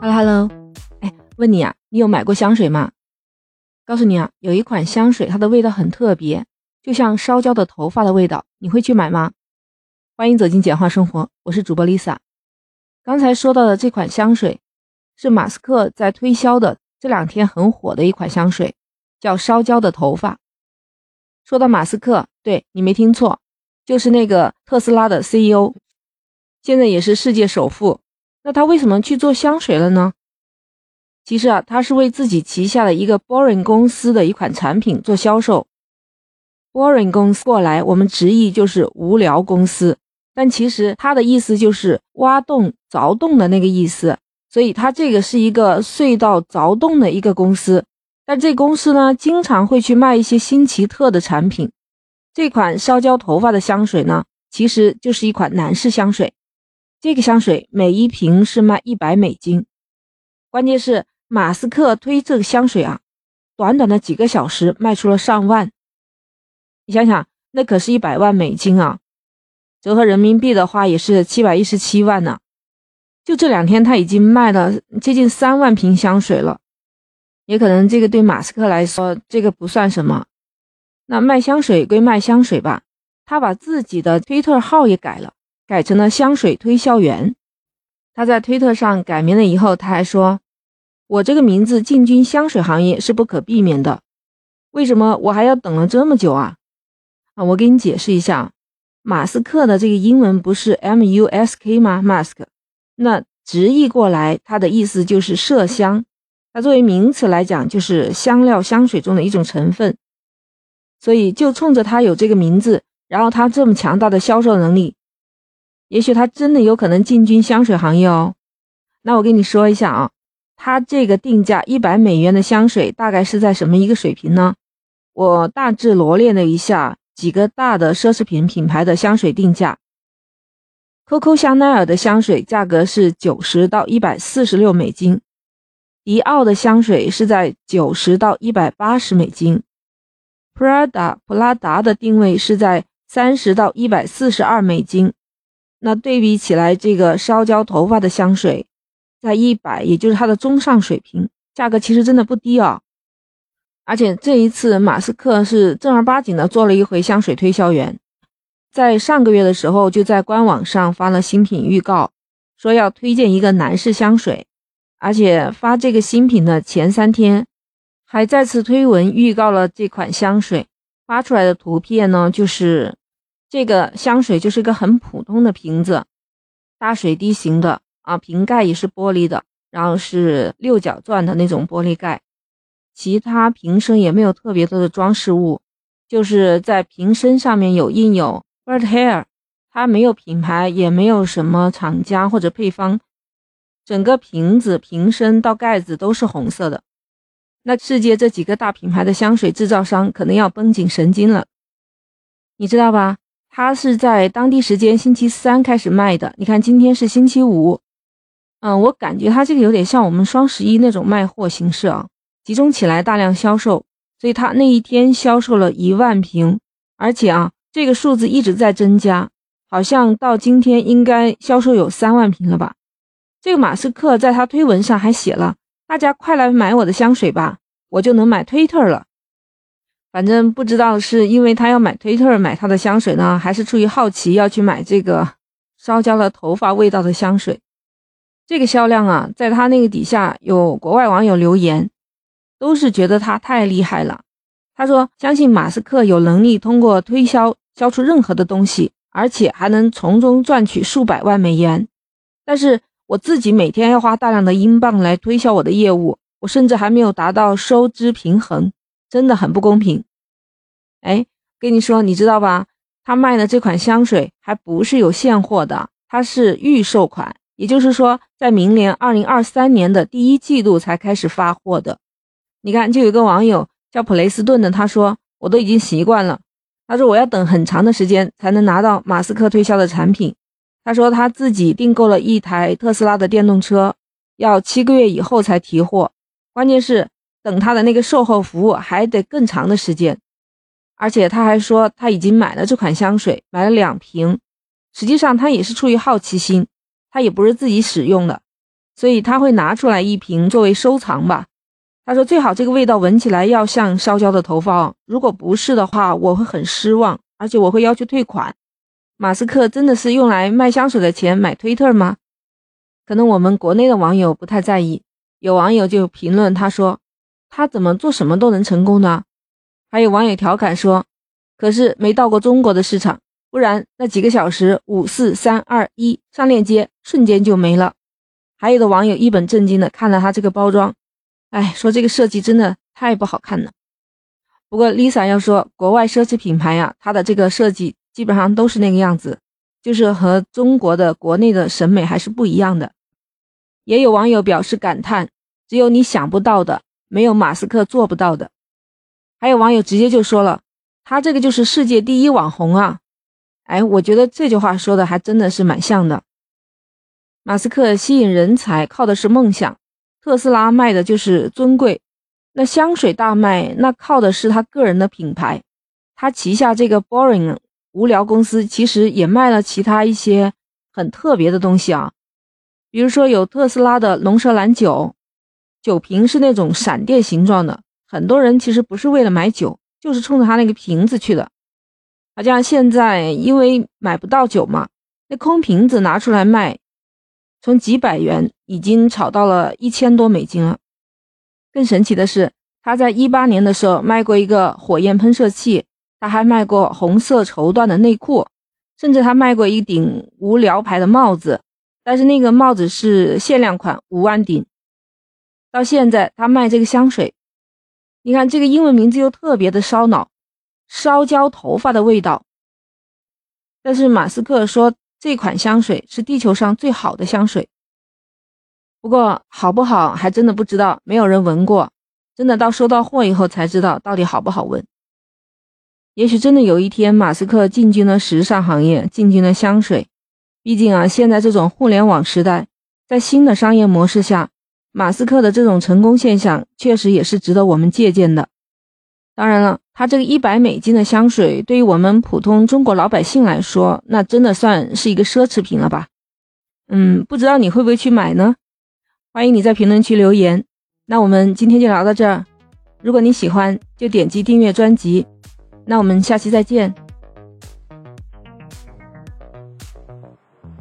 Hello，Hello，哎，问你啊，你有买过香水吗？告诉你啊，有一款香水，它的味道很特别，就像烧焦的头发的味道，你会去买吗？欢迎走进简化生活，我是主播 Lisa。刚才说到的这款香水，是马斯克在推销的，这两天很火的一款香水，叫烧焦的头发。说到马斯克，对你没听错，就是那个特斯拉的 CEO，现在也是世界首富。那他为什么去做香水了呢？其实啊，他是为自己旗下的一个 Boring 公司的一款产品做销售。Boring 公司过来，我们直译就是无聊公司，但其实它的意思就是挖洞、凿洞的那个意思。所以它这个是一个隧道凿洞的一个公司。但这公司呢，经常会去卖一些新奇特的产品。这款烧焦头发的香水呢，其实就是一款男士香水。这个香水每一瓶是卖一百美金，关键是马斯克推这个香水啊，短短的几个小时卖出了上万。你想想，那可是一百万美金啊，折合人民币的话也是七百一十七万呢。就这两天，他已经卖了接近三万瓶香水了。也可能这个对马斯克来说，这个不算什么。那卖香水归卖香水吧，他把自己的推特号也改了。改成了香水推销员。他在推特上改名了以后，他还说：“我这个名字进军香水行业是不可避免的。为什么我还要等了这么久啊？”啊，我给你解释一下，马斯克的这个英文不是 M U S K 吗？Mask，那直译过来，它的意思就是麝香。它作为名词来讲，就是香料香水中的一种成分。所以就冲着他有这个名字，然后他这么强大的销售能力。也许他真的有可能进军香水行业哦。那我跟你说一下啊，他这个定价一百美元的香水大概是在什么一个水平呢？我大致罗列了一下几个大的奢侈品品牌的香水定价。Coco 香奈儿的香水价格是九十到一百四十六美金，迪奥的香水是在九十到一百八十美金，Prada 普拉达的定位是在三十到一百四十二美金。那对比起来，这个烧焦头发的香水，在一百，也就是它的中上水平，价格其实真的不低啊。而且这一次，马斯克是正儿八经的做了一回香水推销员，在上个月的时候，就在官网上发了新品预告，说要推荐一个男士香水，而且发这个新品的前三天，还再次推文预告了这款香水，发出来的图片呢，就是。这个香水就是一个很普通的瓶子，大水滴形的啊，瓶盖也是玻璃的，然后是六角钻的那种玻璃盖，其他瓶身也没有特别多的装饰物，就是在瓶身上面有印有 bird hair，它没有品牌，也没有什么厂家或者配方，整个瓶子瓶身到盖子都是红色的。那世界这几个大品牌的香水制造商可能要绷紧神经了，你知道吧？它是在当地时间星期三开始卖的。你看，今天是星期五，嗯，我感觉它这个有点像我们双十一那种卖货形式啊，集中起来大量销售。所以它那一天销售了一万瓶，而且啊，这个数字一直在增加，好像到今天应该销售有三万瓶了吧？这个马斯克在他推文上还写了：“大家快来买我的香水吧，我就能买推特了。”反正不知道是因为他要买推特买他的香水呢，还是出于好奇要去买这个烧焦了头发味道的香水。这个销量啊，在他那个底下有国外网友留言，都是觉得他太厉害了。他说相信马斯克有能力通过推销销出任何的东西，而且还能从中赚取数百万美元。但是我自己每天要花大量的英镑来推销我的业务，我甚至还没有达到收支平衡。真的很不公平，哎，跟你说，你知道吧？他卖的这款香水还不是有现货的，它是预售款，也就是说，在明年二零二三年的第一季度才开始发货的。你看，就有个网友叫普雷斯顿的，他说：“我都已经习惯了。”他说：“我要等很长的时间才能拿到马斯克推销的产品。”他说他自己订购了一台特斯拉的电动车，要七个月以后才提货，关键是。等他的那个售后服务还得更长的时间，而且他还说他已经买了这款香水，买了两瓶，实际上他也是出于好奇心，他也不是自己使用的，所以他会拿出来一瓶作为收藏吧。他说最好这个味道闻起来要像烧焦的头发哦，如果不是的话，我会很失望，而且我会要求退款。马斯克真的是用来卖香水的钱买推特吗？可能我们国内的网友不太在意，有网友就评论他说他怎么做什么都能成功呢？还有网友调侃说，可是没到过中国的市场，不然那几个小时五四三二一上链接，瞬间就没了。还有的网友一本正经的看了他这个包装。哎，说这个设计真的太不好看了。不过 Lisa 要说，国外奢侈品牌呀，它的这个设计基本上都是那个样子，就是和中国的国内的审美还是不一样的。也有网友表示感叹：只有你想不到的，没有马斯克做不到的。还有网友直接就说了，他这个就是世界第一网红啊！哎，我觉得这句话说的还真的是蛮像的。马斯克吸引人才靠的是梦想。特斯拉卖的就是尊贵，那香水大卖，那靠的是他个人的品牌。他旗下这个 Boring 无聊公司其实也卖了其他一些很特别的东西啊，比如说有特斯拉的龙舌兰酒，酒瓶是那种闪电形状的，很多人其实不是为了买酒，就是冲着他那个瓶子去的。好像现在因为买不到酒嘛，那空瓶子拿出来卖。从几百元已经炒到了一千多美金了。更神奇的是，他在一八年的时候卖过一个火焰喷射器，他还卖过红色绸缎的内裤，甚至他卖过一顶无聊牌的帽子，但是那个帽子是限量款，五万顶。到现在他卖这个香水，你看这个英文名字又特别的烧脑，烧焦头发的味道。但是马斯克说。这款香水是地球上最好的香水，不过好不好还真的不知道，没有人闻过，真的到收到货以后才知道到底好不好闻。也许真的有一天，马斯克进军了时尚行业，进军了香水。毕竟啊，现在这种互联网时代，在新的商业模式下，马斯克的这种成功现象确实也是值得我们借鉴的。当然了。他这个一百美金的香水，对于我们普通中国老百姓来说，那真的算是一个奢侈品了吧？嗯，不知道你会不会去买呢？欢迎你在评论区留言。那我们今天就聊到这儿。如果你喜欢，就点击订阅专辑。那我们下期再见。